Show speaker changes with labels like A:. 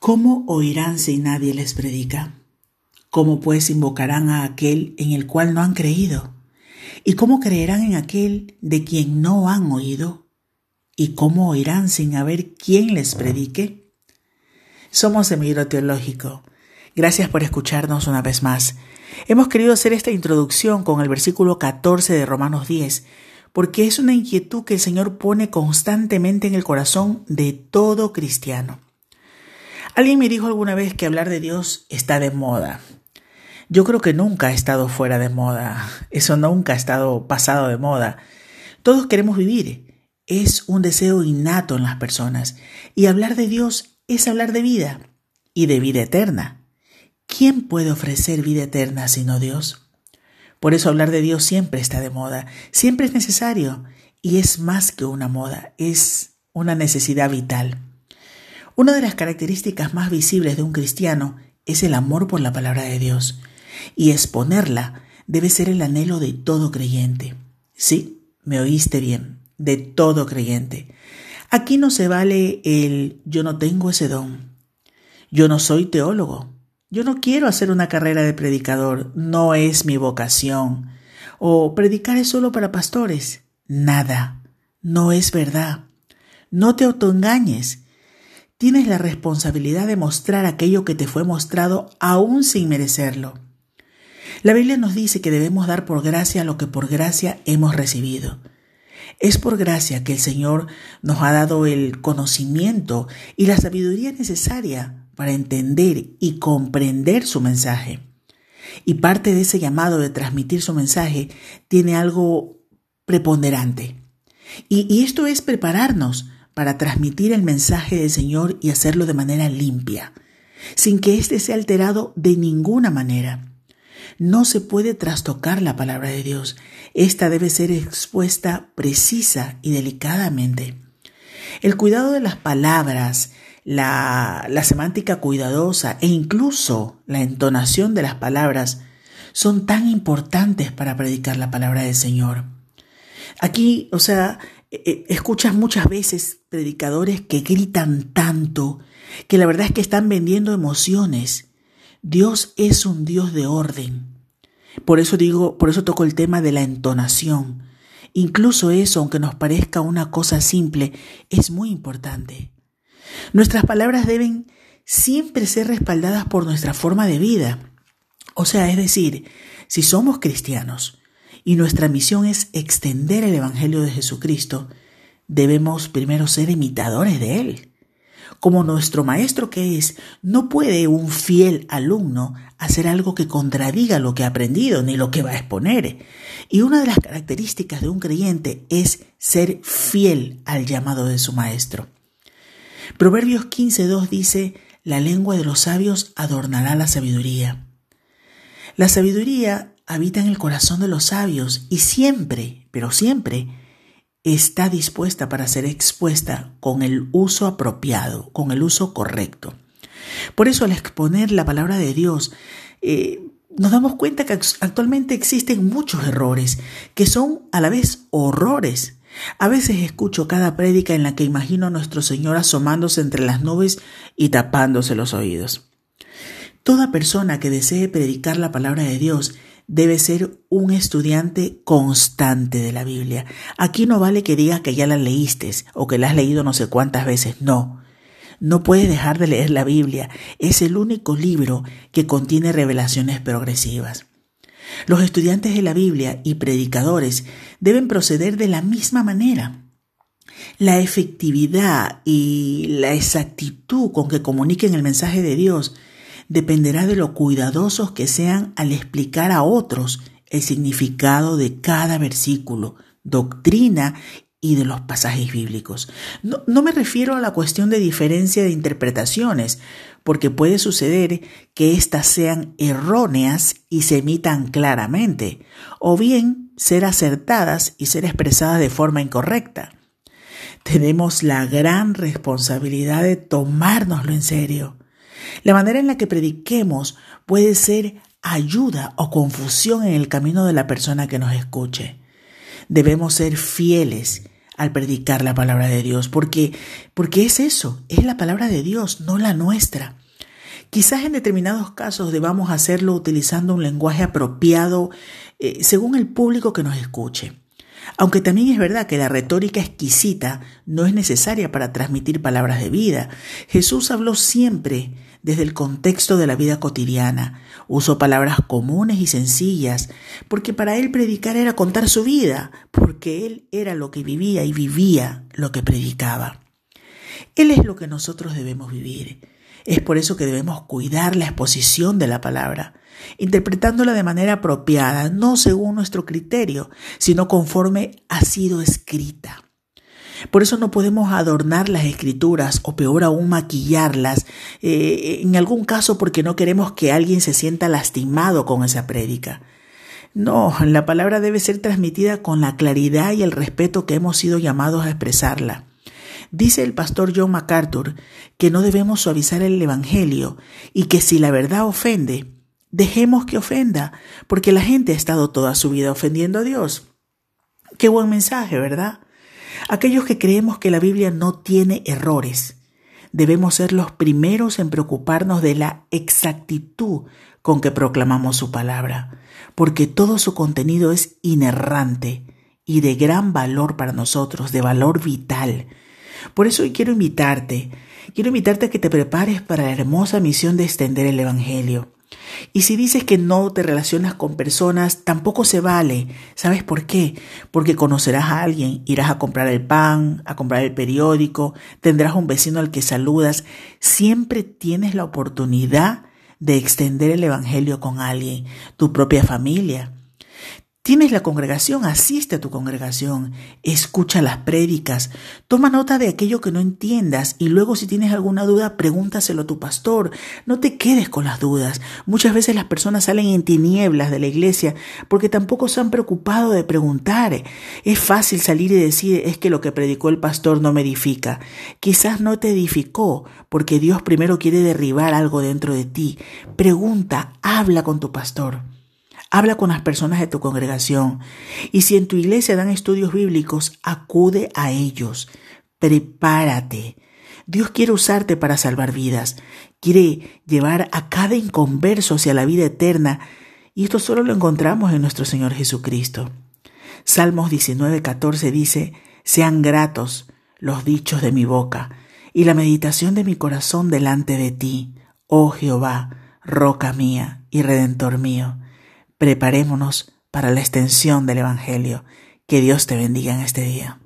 A: ¿Cómo oirán si nadie les predica? ¿Cómo pues invocarán a aquel en el cual no han creído? ¿Y cómo creerán en aquel de quien no han oído? ¿Y cómo oirán sin haber quien les predique? Somos Semillero Teológico. Gracias por escucharnos una vez más. Hemos querido hacer esta introducción con el versículo 14 de Romanos 10, porque es una inquietud que el Señor pone constantemente en el corazón de todo cristiano. Alguien me dijo alguna vez que hablar de Dios está de moda. Yo creo que nunca ha estado fuera de moda. Eso nunca ha estado pasado de moda. Todos queremos vivir. Es un deseo innato en las personas. Y hablar de Dios es hablar de vida y de vida eterna. ¿Quién puede ofrecer vida eterna sino Dios? Por eso hablar de Dios siempre está de moda, siempre es necesario y es más que una moda, es una necesidad vital. Una de las características más visibles de un cristiano es el amor por la palabra de Dios, y exponerla debe ser el anhelo de todo creyente. Sí, me oíste bien, de todo creyente. Aquí no se vale el yo no tengo ese don, yo no soy teólogo, yo no quiero hacer una carrera de predicador, no es mi vocación, o predicar es solo para pastores. Nada, no es verdad. No te autoengañes. Tienes la responsabilidad de mostrar aquello que te fue mostrado aún sin merecerlo. La Biblia nos dice que debemos dar por gracia lo que por gracia hemos recibido. Es por gracia que el Señor nos ha dado el conocimiento y la sabiduría necesaria para entender y comprender su mensaje. Y parte de ese llamado de transmitir su mensaje tiene algo preponderante. Y, y esto es prepararnos para transmitir el mensaje del Señor y hacerlo de manera limpia, sin que éste sea alterado de ninguna manera. No se puede trastocar la palabra de Dios. Esta debe ser expuesta precisa y delicadamente. El cuidado de las palabras, la, la, semántica cuidadosa e incluso la entonación de las palabras son tan importantes para predicar la palabra del Señor. Aquí, o sea, escuchas muchas veces predicadores que gritan tanto que la verdad es que están vendiendo emociones. Dios es un Dios de orden. Por eso digo, por eso toco el tema de la entonación. Incluso eso, aunque nos parezca una cosa simple, es muy importante. Nuestras palabras deben siempre ser respaldadas por nuestra forma de vida. O sea, es decir, si somos cristianos, y nuestra misión es extender el Evangelio de Jesucristo, debemos primero ser imitadores de Él. Como nuestro maestro que es, no puede un fiel alumno hacer algo que contradiga lo que ha aprendido ni lo que va a exponer. Y una de las características de un creyente es ser fiel al llamado de su maestro. Proverbios 15.2 dice, la lengua de los sabios adornará la sabiduría. La sabiduría habita en el corazón de los sabios y siempre, pero siempre, está dispuesta para ser expuesta con el uso apropiado, con el uso correcto. Por eso al exponer la palabra de Dios, eh, nos damos cuenta que actualmente existen muchos errores que son a la vez horrores. A veces escucho cada prédica en la que imagino a nuestro Señor asomándose entre las nubes y tapándose los oídos. Toda persona que desee predicar la palabra de Dios debe ser un estudiante constante de la Biblia. Aquí no vale que digas que ya la leíste o que la has leído no sé cuántas veces, no. No puedes dejar de leer la Biblia. Es el único libro que contiene revelaciones progresivas. Los estudiantes de la Biblia y predicadores deben proceder de la misma manera. La efectividad y la exactitud con que comuniquen el mensaje de Dios dependerá de lo cuidadosos que sean al explicar a otros el significado de cada versículo, doctrina y de los pasajes bíblicos. No, me refiero a la cuestión de diferencia de interpretaciones, porque puede suceder que éstas sean erróneas y se emitan claramente, o bien ser acertadas y ser expresadas de forma incorrecta. Tenemos la gran responsabilidad de tomárnoslo en serio. La manera en la que prediquemos puede ser ayuda o confusión en el camino de la persona que nos escuche. Debemos ser fieles al predicar la palabra de Dios, porque, porque es eso, es la palabra de Dios, no la nuestra. Quizás en determinados casos debamos hacerlo utilizando un lenguaje apropiado eh, según el público que nos escuche. Aunque también es verdad que la retórica exquisita no es necesaria para transmitir palabras de vida. Jesús habló siempre desde el contexto de la vida cotidiana. Usó palabras comunes y sencillas, porque para él predicar era contar su vida, porque él era lo que vivía y vivía lo que predicaba. Él es lo que nosotros debemos vivir. Es por eso que debemos cuidar la exposición de la palabra, interpretándola de manera apropiada, no según nuestro criterio, sino conforme ha sido escrita. Por eso no podemos adornar las escrituras o peor aún maquillarlas, eh, en algún caso porque no queremos que alguien se sienta lastimado con esa prédica. No, la palabra debe ser transmitida con la claridad y el respeto que hemos sido llamados a expresarla. Dice el pastor John MacArthur que no debemos suavizar el Evangelio y que si la verdad ofende, dejemos que ofenda, porque la gente ha estado toda su vida ofendiendo a Dios. Qué buen mensaje, ¿verdad? Aquellos que creemos que la Biblia no tiene errores, debemos ser los primeros en preocuparnos de la exactitud con que proclamamos su palabra, porque todo su contenido es inerrante y de gran valor para nosotros, de valor vital. Por eso hoy quiero invitarte, quiero invitarte a que te prepares para la hermosa misión de extender el Evangelio. Y si dices que no te relacionas con personas, tampoco se vale. ¿Sabes por qué? Porque conocerás a alguien, irás a comprar el pan, a comprar el periódico, tendrás un vecino al que saludas. Siempre tienes la oportunidad de extender el Evangelio con alguien, tu propia familia. Tienes la congregación, asiste a tu congregación, escucha las prédicas, toma nota de aquello que no entiendas y luego si tienes alguna duda pregúntaselo a tu pastor. No te quedes con las dudas. Muchas veces las personas salen en tinieblas de la iglesia porque tampoco se han preocupado de preguntar. Es fácil salir y decir es que lo que predicó el pastor no me edifica. Quizás no te edificó porque Dios primero quiere derribar algo dentro de ti. Pregunta, habla con tu pastor. Habla con las personas de tu congregación y si en tu iglesia dan estudios bíblicos, acude a ellos. Prepárate. Dios quiere usarte para salvar vidas. Quiere llevar a cada inconverso hacia la vida eterna y esto solo lo encontramos en nuestro Señor Jesucristo. Salmos 19:14 dice, sean gratos los dichos de mi boca y la meditación de mi corazón delante de ti, oh Jehová, roca mía y redentor mío. Preparémonos para la extensión del Evangelio. Que Dios te bendiga en este día.